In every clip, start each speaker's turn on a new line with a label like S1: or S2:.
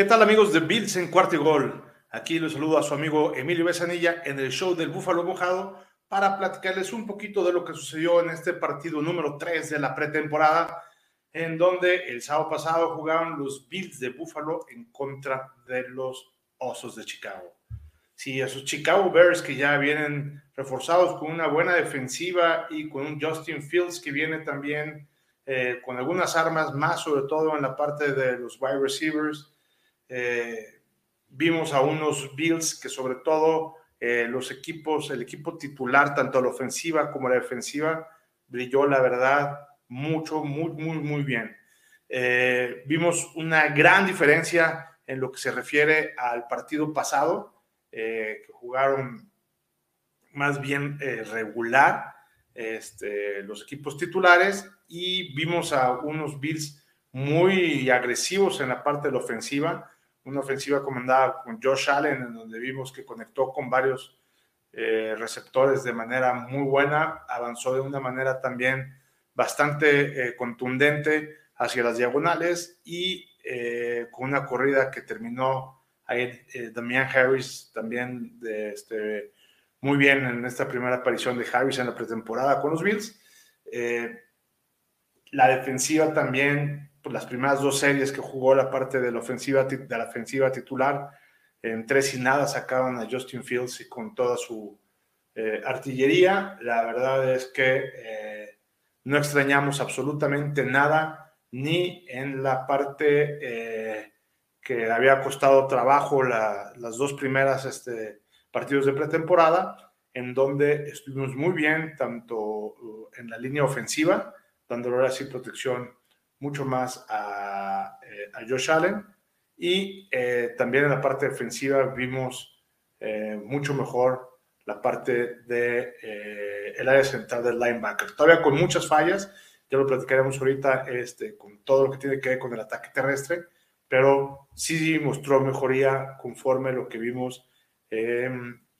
S1: ¿Qué tal amigos de Bills en cuarto y gol? Aquí les saludo a su amigo Emilio Besanilla en el show del Búfalo Mojado para platicarles un poquito de lo que sucedió en este partido número 3 de la pretemporada, en donde el sábado pasado jugaron los Bills de Búfalo en contra de los Osos de Chicago. Sí, esos Chicago Bears que ya vienen reforzados con una buena defensiva y con un Justin Fields que viene también eh, con algunas armas más, sobre todo en la parte de los wide receivers eh, vimos a unos Bills que sobre todo eh, los equipos, el equipo titular, tanto la ofensiva como la defensiva, brilló la verdad mucho, muy, muy, muy bien. Eh, vimos una gran diferencia en lo que se refiere al partido pasado, que jugaron más bien regular este, los equipos titulares y vimos a unos Bills muy agresivos en la parte de la ofensiva, una ofensiva comandada con Josh Allen, en donde vimos que conectó con varios eh, receptores de manera muy buena, avanzó de una manera también bastante eh, contundente hacia las diagonales y eh, con una corrida que terminó ahí Damian Harris también de, este, muy bien en esta primera aparición de Harris en la pretemporada con los Bills. la defensiva también pues, las primeras dos series que jugó la parte de la ofensiva, de la ofensiva titular, en tres y nada sacaban a Justin Fields y con toda su eh, artillería. La verdad es que eh, no extrañamos absolutamente nada, ni en la parte eh, que había costado trabajo las dos primeras este, partidos de pretemporada, en donde estuvimos muy bien, tanto uh, en la línea ofensiva, dándole ahora sí protección mucho más a, eh, a Josh Allen y eh, también en la parte defensiva vimos eh, mucho mejor la parte de el área central del linebacker. Todavía con muchas fallas, ya lo platicaremos ahorita este, con todo lo que tiene que ver con el ataque terrestre, pero sí mostró mejoría conforme lo que vimos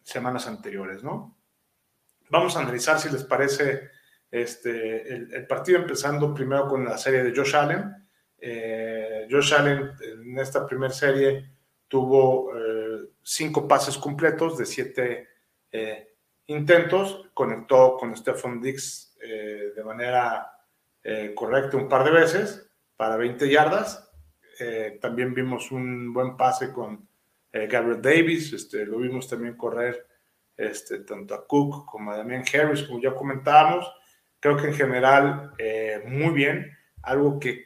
S1: semanas anteriores, ¿no? Vamos a analizar si les parece este, el, partido empezando primero con la serie de Josh Allen. Eh, Josh Allen en esta primera serie tuvo eh, cinco pases completos de siete eh, intentos, conectó con Stephen Dix de manera correcta un par de veces para 20 yardas. también vimos un buen pase con Gabriel Davis, este, lo vimos también correr este, tanto a Cook como a Damian Harris, como ya comentábamos. Creo que en general eh, muy bien. Algo que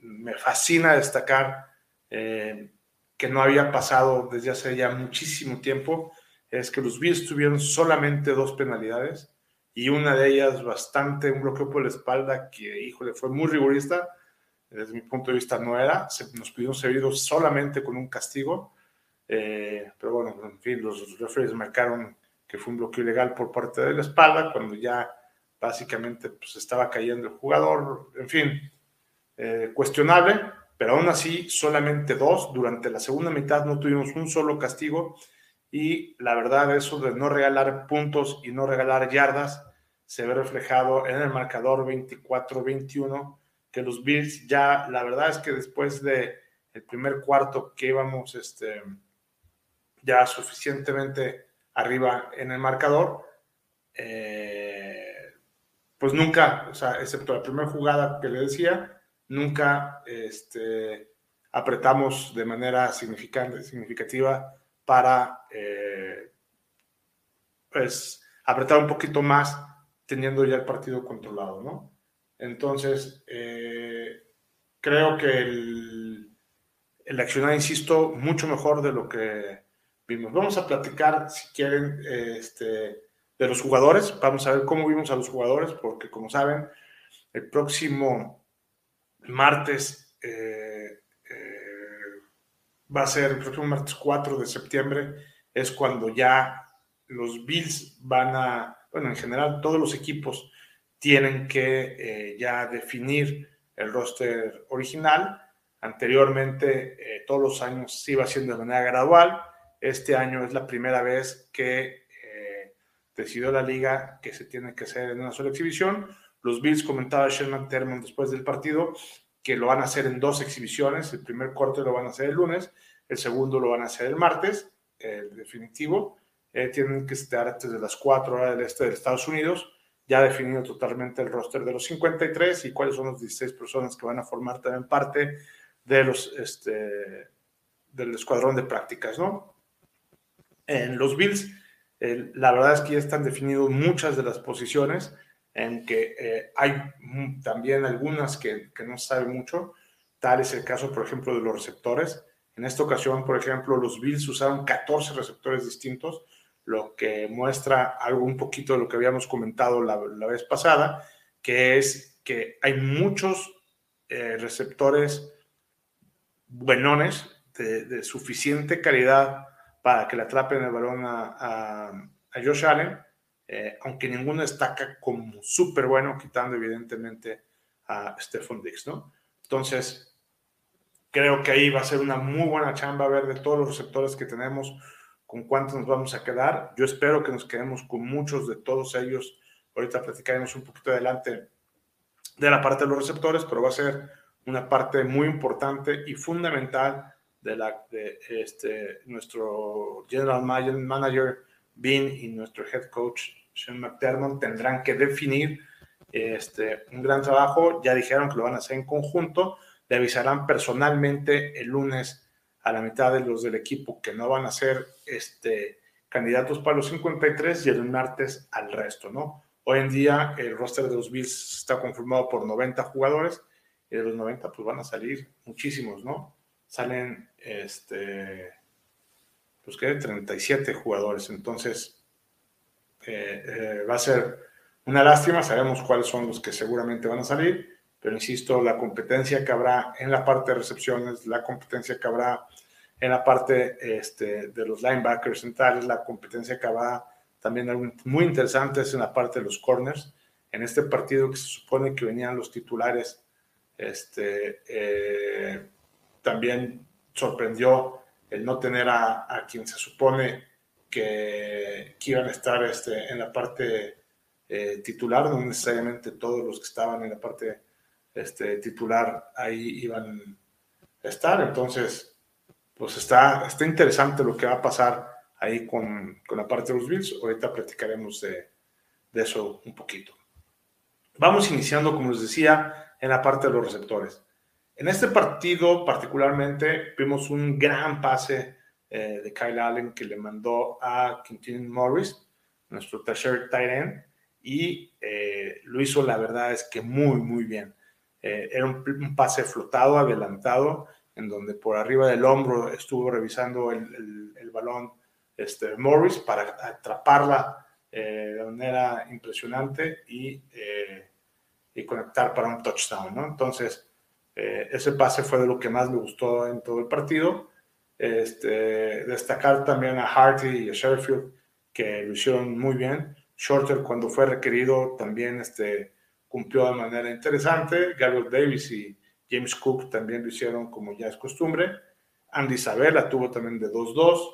S1: me fascina destacar, eh, que no había pasado desde hace ya muchísimo tiempo, es que los Bills tuvieron solamente dos penalidades y una de ellas bastante, un bloqueo por la espalda que, híjole, fue muy rigurista. Desde mi punto de vista no era, nos pudieron servir solamente con un castigo, eh, pero bueno, en fin, los referees marcaron que fue un bloqueo ilegal por parte de la espalda, cuando ya básicamente pues estaba cayendo el jugador, en fin, eh, cuestionable, pero aún así solamente dos, durante la segunda mitad no tuvimos un solo castigo y la verdad eso de no regalar puntos y no regalar yardas se ve reflejado en el marcador 24-21 que los Bills ya, la verdad es que después de el primer cuarto que íbamos este, ya suficientemente arriba en el marcador, eh, pues nunca, o sea, excepto la primera jugada que le decía, nunca este, apretamos de manera significativa para eh, pues, apretar un poquito más teniendo ya el partido controlado, ¿no? Entonces, eh, creo que el, el accionar, insisto, mucho mejor de lo que vimos. Vamos a platicar, si quieren, este, de los jugadores. Vamos a ver cómo vimos a los jugadores, porque como saben, el próximo martes eh, eh, va a ser el próximo martes 4 de septiembre, es cuando ya los Bills van a, bueno, en general todos los equipos tienen que eh, ya definir el roster original. Anteriormente, todos los años se iba haciendo de manera gradual. Este año es la primera vez que decidió la liga que se tiene que hacer en una sola exhibición. Los Bills, comentaba Sean McDermott después del partido, que lo van a hacer en dos exhibiciones. El primer corte lo van a hacer el lunes, el segundo lo van a hacer el martes, el definitivo. Eh, tienen que estar antes de las 4 horas del este de Estados Unidos. Ya definido totalmente el roster de los 53 y cuáles son las 16 personas que van a formar también parte de los, este, del escuadrón de prácticas, ¿no? En los Bills, la verdad es que ya están definidas muchas de las posiciones en que eh, hay también algunas que, que no se sabe mucho. Tal es el caso, por ejemplo, de los receptores. En esta ocasión, por ejemplo, los Bills usaron 14 receptores distintos, lo que muestra algo un poquito de lo que habíamos comentado la, vez pasada, que es que hay muchos eh, receptores buenones de, suficiente calidad para que le atrapen el balón a, a, a Josh Allen eh, aunque ninguno destaca como súper bueno, quitando evidentemente a Stephon Dix, ¿no? Entonces, creo que ahí va a ser una muy buena chamba ver de todos los receptores que tenemos, con cuántos nos vamos a quedar. Yo espero que nos quedemos con muchos de todos ellos. Ahorita platicaremos un poquito adelante de la parte de los receptores, pero va a ser una parte muy importante y fundamental de, la, este, nuestro general manager Bean y nuestro head coach Sean McDermott tendrán que definir este, un gran trabajo. Ya dijeron que lo van a hacer en conjunto. Le avisarán personalmente el lunes a la mitad de los del equipo que no van a ser este, candidatos para los 53 y el martes al resto, ¿no? Hoy en día el roster de los Bills está conformado por 90 jugadores y de los 90 pues van a salir muchísimos, ¿no? Salen este pues que 37 jugadores. Entonces, eh, eh, va a ser una lástima. Sabemos cuáles son los que seguramente van a salir, pero insisto, la competencia que habrá en la parte de recepciones, la competencia que habrá en la parte este, de los linebackers centrales, la competencia que habrá también muy interesantes en la parte de los corners. En este partido que se supone que venían los titulares, este, eh, también sorprendió el no tener a, quien se supone que, iban a estar este, en la parte eh, titular, no necesariamente todos los que estaban en la parte este, titular ahí iban a estar. Entonces, pues está, está interesante lo que va a pasar ahí con, con la parte de los Bills. Ahorita platicaremos de, de eso un poquito. Vamos iniciando, como les decía, en la parte de los receptores. En este partido particularmente vimos un gran pase eh, de Kyle Allen que le mandó a Quintin Morris, nuestro tercer tight end, y eh, lo hizo la verdad es que muy, muy bien. Eh, era un, pase flotado, adelantado, en donde por arriba del hombro estuvo revisando el, el, balón este, Morris para atraparla de manera impresionante y, y conectar para un touchdown, ¿no? Entonces, eh, ese pase fue de lo que más me gustó en todo el partido. Este, destacar también a Harty y a Sheffield, que lo hicieron muy bien. Shorter, cuando fue requerido, también este, cumplió de manera interesante. Gabriel Davis y James Cook también lo hicieron como ya es costumbre. Andy Isabella tuvo también de 2-2.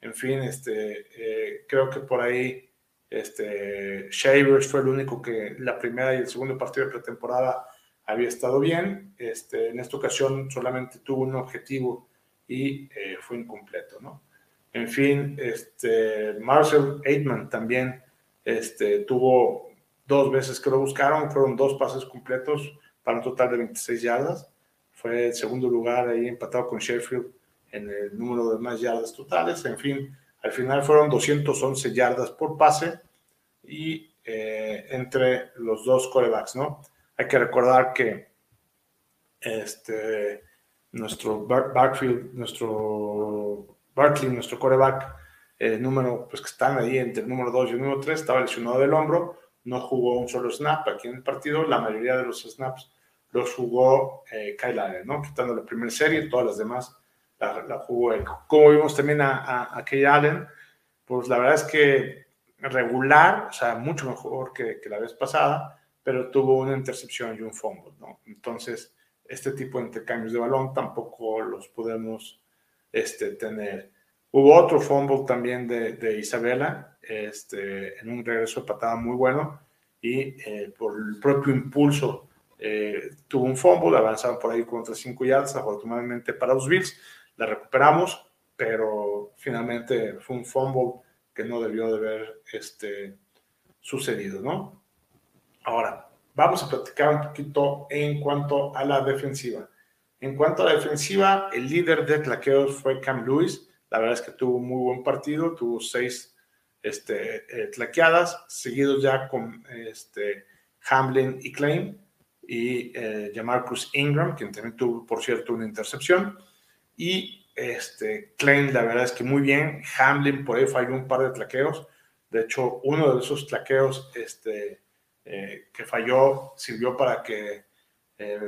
S1: En fin, este, eh, creo que por ahí este, Shavers fue el único que la primera y el segundo partido de pretemporada había estado bien. Este, en esta ocasión solamente tuvo un objetivo y eh, fue incompleto, ¿no? En fin, este, Marcel Aitman también este, tuvo dos veces que lo buscaron, fueron dos pases completos para un total de 26 yardas. Fue el segundo lugar ahí empatado con Sheffield en el número de más yardas totales. En fin, al final fueron 211 yardas por pase y eh, entre los dos corebacks, ¿no? Hay que recordar que este, nuestro backfield, nuestro Barkley, nuestro coreback, el número, pues que están ahí entre el número 2 y el número 3, estaba lesionado del hombro, no jugó un solo snap aquí en el partido, la mayoría de los snaps los jugó eh, Kyle Allen, ¿no? Quitando la primera serie, todas las demás la, jugó él. Como vimos también a, a, Kyle Allen, pues la verdad es que regular, o sea, mucho mejor que, que la vez pasada, pero tuvo una intercepción y un fumble, ¿no? Entonces, este tipo de intercambios de balón tampoco los podemos este, tener. Hubo otro fumble también de, de Isabela, este, en un regreso de patada muy bueno, y eh, por el propio impulso eh, tuvo un fumble, avanzaron por ahí contra 5 yardas, afortunadamente para los Bills, la recuperamos, pero finalmente fue un fumble que no debió de haber este, sucedido, ¿no? Ahora, vamos a platicar un poquito en cuanto a la defensiva. En cuanto a la defensiva, el líder de tlaqueos fue Cam Lewis. La verdad es que tuvo un muy buen partido, tuvo seis este, eh, tlaqueadas, seguidos ya con este, Hamlin y Klein y eh, Jamarcus Ingram, quien también tuvo, por cierto, una intercepción. Y este, Klein, la verdad es que muy bien. Hamlin por ahí falló un par de tlaqueos. De hecho, uno de esos tlaqueos este, eh, que falló sirvió para que eh,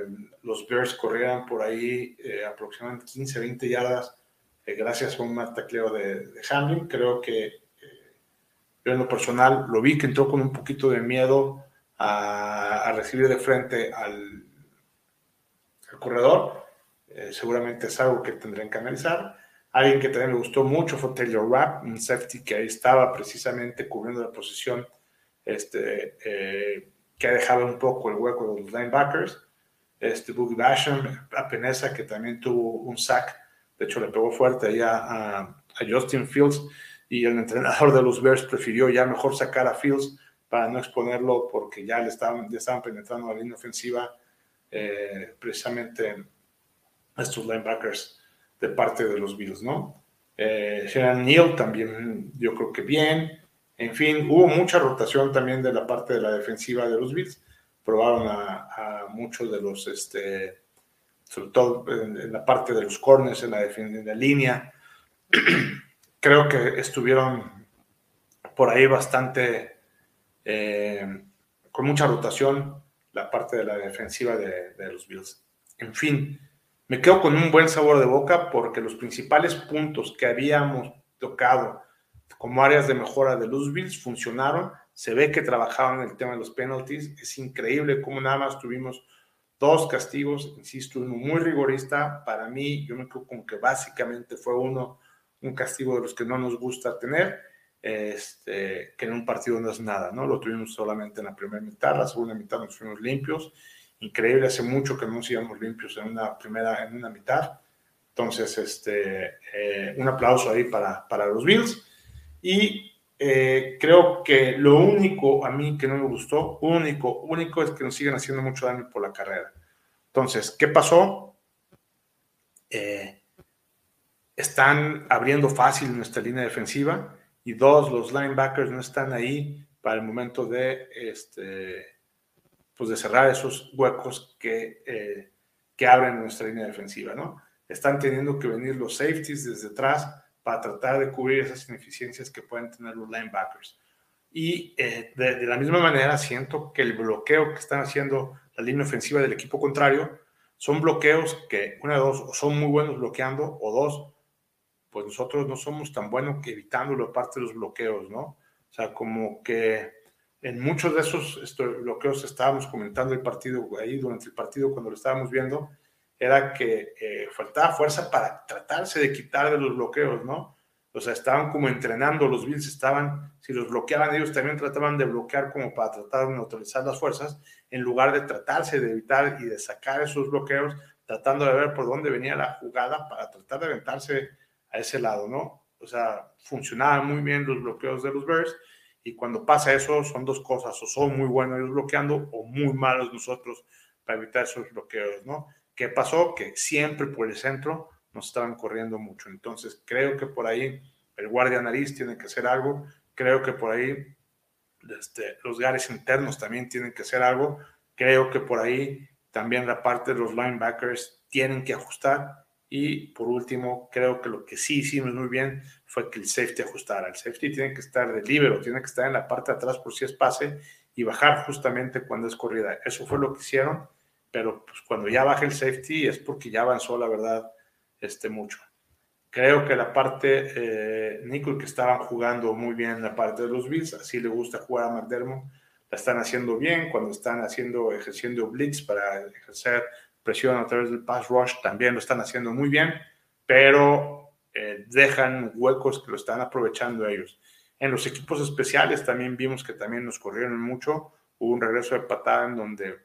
S1: los Bears corrieran por ahí eh, aproximadamente 15, 20 yardas gracias a un tacleo de, de, Hamlin. Creo que yo en lo personal lo vi que entró con un poquito de miedo a, recibir de frente al, corredor. Seguramente es algo que tendrán que analizar. Alguien que también me gustó mucho fue Taylor Rapp, un safety que ahí estaba precisamente cubriendo la posición este, eh, que ha dejado un poco el hueco de los linebackers. Este Boogie Basham, apenas que también tuvo un sack, de hecho le pegó fuerte ahí a, a Justin Fields y el entrenador de los Bears prefirió ya mejor sacar a Fields para no exponerlo porque ya le estaban, le estaban penetrando la línea ofensiva eh, precisamente estos linebackers de parte de los Bills, ¿no? Eh, Neal también yo creo que bien. En fin, hubo mucha rotación también de la parte de la defensiva de los Bills. Probaron a, muchos de los, este, sobre todo en, la parte de los corners, en la, en la línea. Creo que estuvieron por ahí bastante eh, con mucha rotación la parte de la defensiva de, los Bills. En fin, me quedo con un buen sabor de boca porque los principales puntos que habíamos tocado como áreas de mejora de los Bills funcionaron. Se ve que trabajaban el tema de los penalties. Es increíble cómo nada más tuvimos dos castigos, insisto, uno muy rigorista. Para mí, yo me quedo con que básicamente fue uno, un castigo de los que no nos gusta tener este, que en un partido no es nada, ¿no? Lo tuvimos solamente en la primera mitad, la segunda mitad nos fuimos limpios. Increíble, hace mucho que no nos íbamos limpios en una primera, en una mitad. Entonces, este, eh, un aplauso ahí para, para los Bills. Y eh, creo que lo único a mí que no me gustó, único, único es que nos siguen haciendo mucho daño por la carrera. Entonces, ¿qué pasó? Eh, están abriendo fácil nuestra línea defensiva y dos, los linebackers no están ahí para el momento de, este, pues de cerrar esos huecos que, eh, que abren nuestra línea defensiva, ¿no? Están teniendo que venir los safeties desde atrás para tratar de cubrir esas ineficiencias que pueden tener los linebackers. Y eh, de, la misma manera siento que el bloqueo que están haciendo la línea ofensiva del equipo contrario son bloqueos que, una de dos, son muy buenos bloqueando, o dos, pues nosotros no somos tan buenos que evitándolo aparte de los bloqueos, ¿no? O sea, como que en muchos de esos bloqueos estábamos comentando el partido ahí durante el partido cuando lo estábamos viendo, era que eh, faltaba fuerza para tratarse de quitar de los bloqueos, ¿no? O sea, estaban como entrenando, los Bills estaban, si los bloqueaban ellos también trataban de bloquear como para tratar de neutralizar las fuerzas, en lugar de tratarse de evitar y de sacar esos bloqueos, tratando de ver por dónde venía la jugada para tratar de aventarse a ese lado, ¿no? O sea, funcionaban muy bien los bloqueos de los Bears y cuando pasa eso son dos cosas, o son muy buenos ellos bloqueando o muy malos nosotros para evitar esos bloqueos, ¿no? ¿Qué pasó? Que siempre por el centro nos estaban corriendo mucho. Entonces, creo que por ahí el guardia nariz tiene que hacer algo, creo que por ahí este, los gares internos también tienen que hacer algo, creo que por ahí también la parte de los linebackers tienen que ajustar y por último, creo que lo que sí hicimos muy bien fue que el safety ajustara. El safety tiene que estar de libero, tiene que estar en la parte de atrás por si es pase y bajar justamente cuando es corrida. Eso fue lo que hicieron, pero pues cuando ya baja el safety es porque ya avanzó, la verdad, este, mucho. Creo que la parte, eh, Nico, que estaban jugando muy bien en la parte de los Bills, así le gusta jugar a McDermott, la están haciendo bien cuando están haciendo, ejerciendo blitz para ejercer presión a través del pass rush, también lo están haciendo muy bien, pero eh, dejan huecos que lo están aprovechando ellos. En los equipos especiales también vimos que también nos corrieron mucho. Hubo un regreso de patada en donde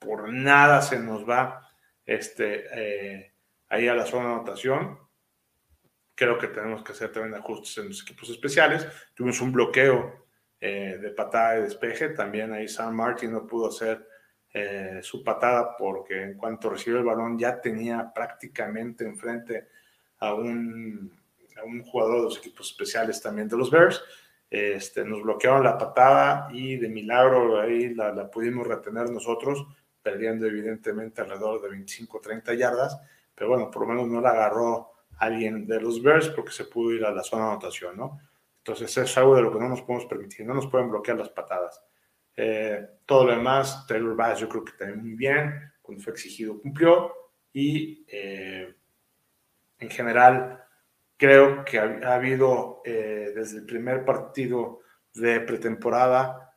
S1: por nada se nos va este, eh, ahí a la zona de anotación. Creo que tenemos que hacer también ajustes en los equipos especiales. Tuvimos un bloqueo eh, de patada de despeje. También ahí San Martin no pudo hacer eh, su patada porque en cuanto recibió el balón ya tenía prácticamente enfrente a un, a un jugador de los equipos especiales también de los Bears. Este, nos bloquearon la patada y de milagro ahí la, la pudimos retener nosotros, perdiendo evidentemente alrededor de 25-30 yardas, pero bueno, por lo menos no la agarró alguien de los Bears porque se pudo ir a la zona de anotación, ¿no? Entonces es algo de lo que no nos podemos permitir, no nos pueden bloquear las patadas. Eh, todo lo demás, Taylor Bass yo creo que también muy bien, cuando fue exigido cumplió y eh, en general creo que ha, habido eh, desde el primer partido de pretemporada,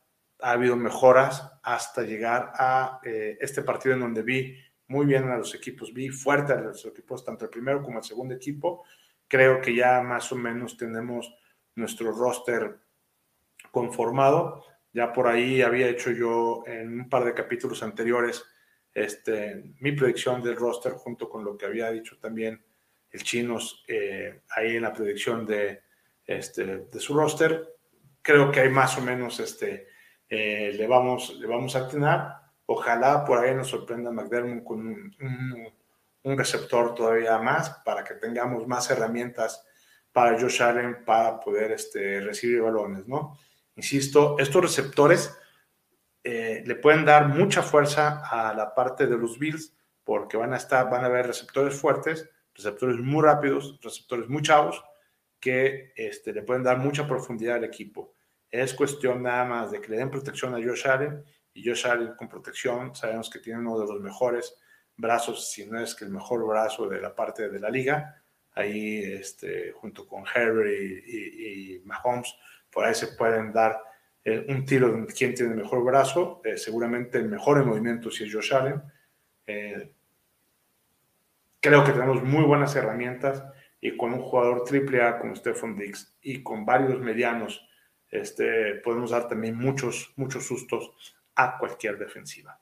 S1: ha habido mejoras hasta llegar a este partido en donde vi muy bien a los equipos, vi fuerte a los equipos, tanto el primero como el segundo equipo. Creo que ya más o menos tenemos nuestro roster conformado. Ya por ahí había hecho yo en un par de capítulos anteriores este, mi predicción del roster junto con lo que había dicho también el Chinos eh, ahí en la predicción de, este, de su roster. Creo que hay más o menos este, eh, le, vamos, le vamos a tener. Ojalá por ahí nos sorprenda McDermott con un, un, receptor todavía más para que tengamos más herramientas para Josh Allen para poder este, recibir balones, ¿no? Insisto, estos receptores eh, le pueden dar mucha fuerza a la parte de los Bills porque van a estar, van a haber receptores fuertes, receptores muy rápidos, receptores muy chavos que este, le pueden dar mucha profundidad al equipo. Es cuestión nada más de que le den protección a Josh Allen y Josh Allen con protección sabemos que tiene uno de los mejores brazos, si no es que el mejor brazo de la parte de la liga, ahí este, junto con Harry y, Mahomes, por ahí se pueden dar eh, un tiro de quién tiene el mejor brazo, eh, seguramente el mejor en movimiento si es Josh Allen. Eh, creo que tenemos muy buenas herramientas y con un jugador triple A como Stephon Diggs y con varios medianos, este, podemos dar también muchos, muchos sustos a cualquier defensiva.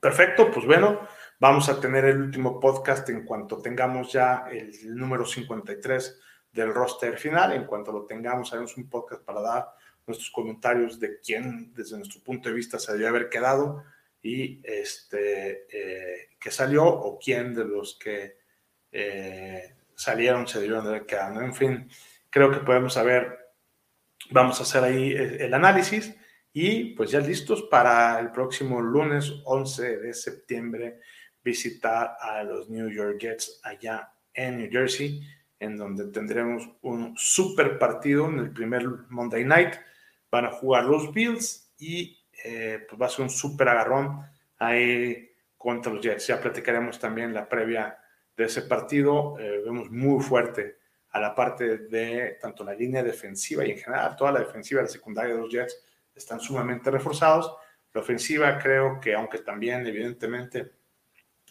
S1: Perfecto, pues bueno, vamos a tener el último podcast en cuanto tengamos ya el número 53 del roster final. En cuanto lo tengamos, haremos un podcast para dar nuestros comentarios de quién, desde nuestro punto de vista, se debió haber quedado y este, eh, que salió o quién de los que eh, salieron se debieron de haber quedado. En fin, creo que podemos saber, vamos a hacer ahí el análisis y pues ya listos para el próximo lunes 11 de septiembre visitar a los New York Jets allá en New Jersey, en donde tendremos un super partido en el primer Monday Night. Van a jugar los Bills y eh, pues va a ser un super agarrón ahí contra los Jets. Ya platicaremos también la previa de ese partido. Eh, vemos muy fuerte a la parte de tanto la línea defensiva y en general toda la defensiva de la secundaria de los Jets están sumamente reforzados. La ofensiva creo que, aunque también evidentemente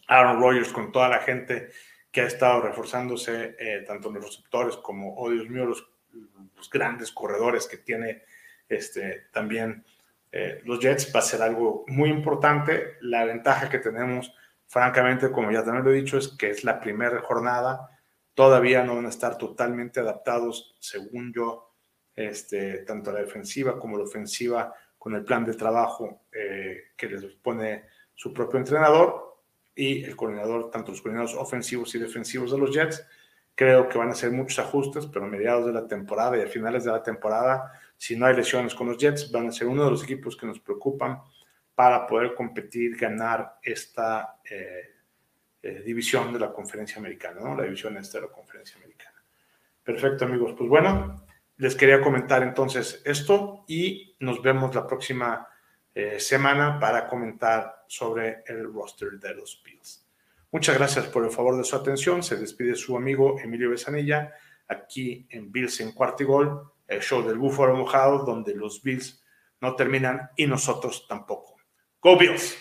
S1: Aaron Rodgers con toda la gente que ha estado reforzándose, eh, tanto en los receptores como, oh Dios mío, los, grandes corredores que tiene este, también eh, los Jets, va a ser algo muy importante. La ventaja que tenemos, francamente, como ya también lo he dicho, es que es la primera jornada. Todavía no van a estar totalmente adaptados, según yo, este, tanto la defensiva como la ofensiva con el plan de trabajo eh, que les pone su propio entrenador y el coordinador, tanto los coordinadores ofensivos y defensivos de los Jets. Creo que van a hacer muchos ajustes, pero a mediados de la temporada y a finales de la temporada, si no hay lesiones con los Jets, van a ser uno de los equipos que nos preocupan para poder competir, ganar esta eh, eh, división de la conferencia americana, ¿no? la división esta de la conferencia americana. Perfecto, amigos. Pues bueno, les quería comentar entonces esto y nos vemos la próxima eh, semana para comentar sobre el roster de los Bills. Muchas gracias por el favor de su atención. Se despide su amigo Emilio Besanilla aquí en Bills en Cuartigol, el show del búfalo mojado donde los Bills no terminan y nosotros tampoco. Go Bills!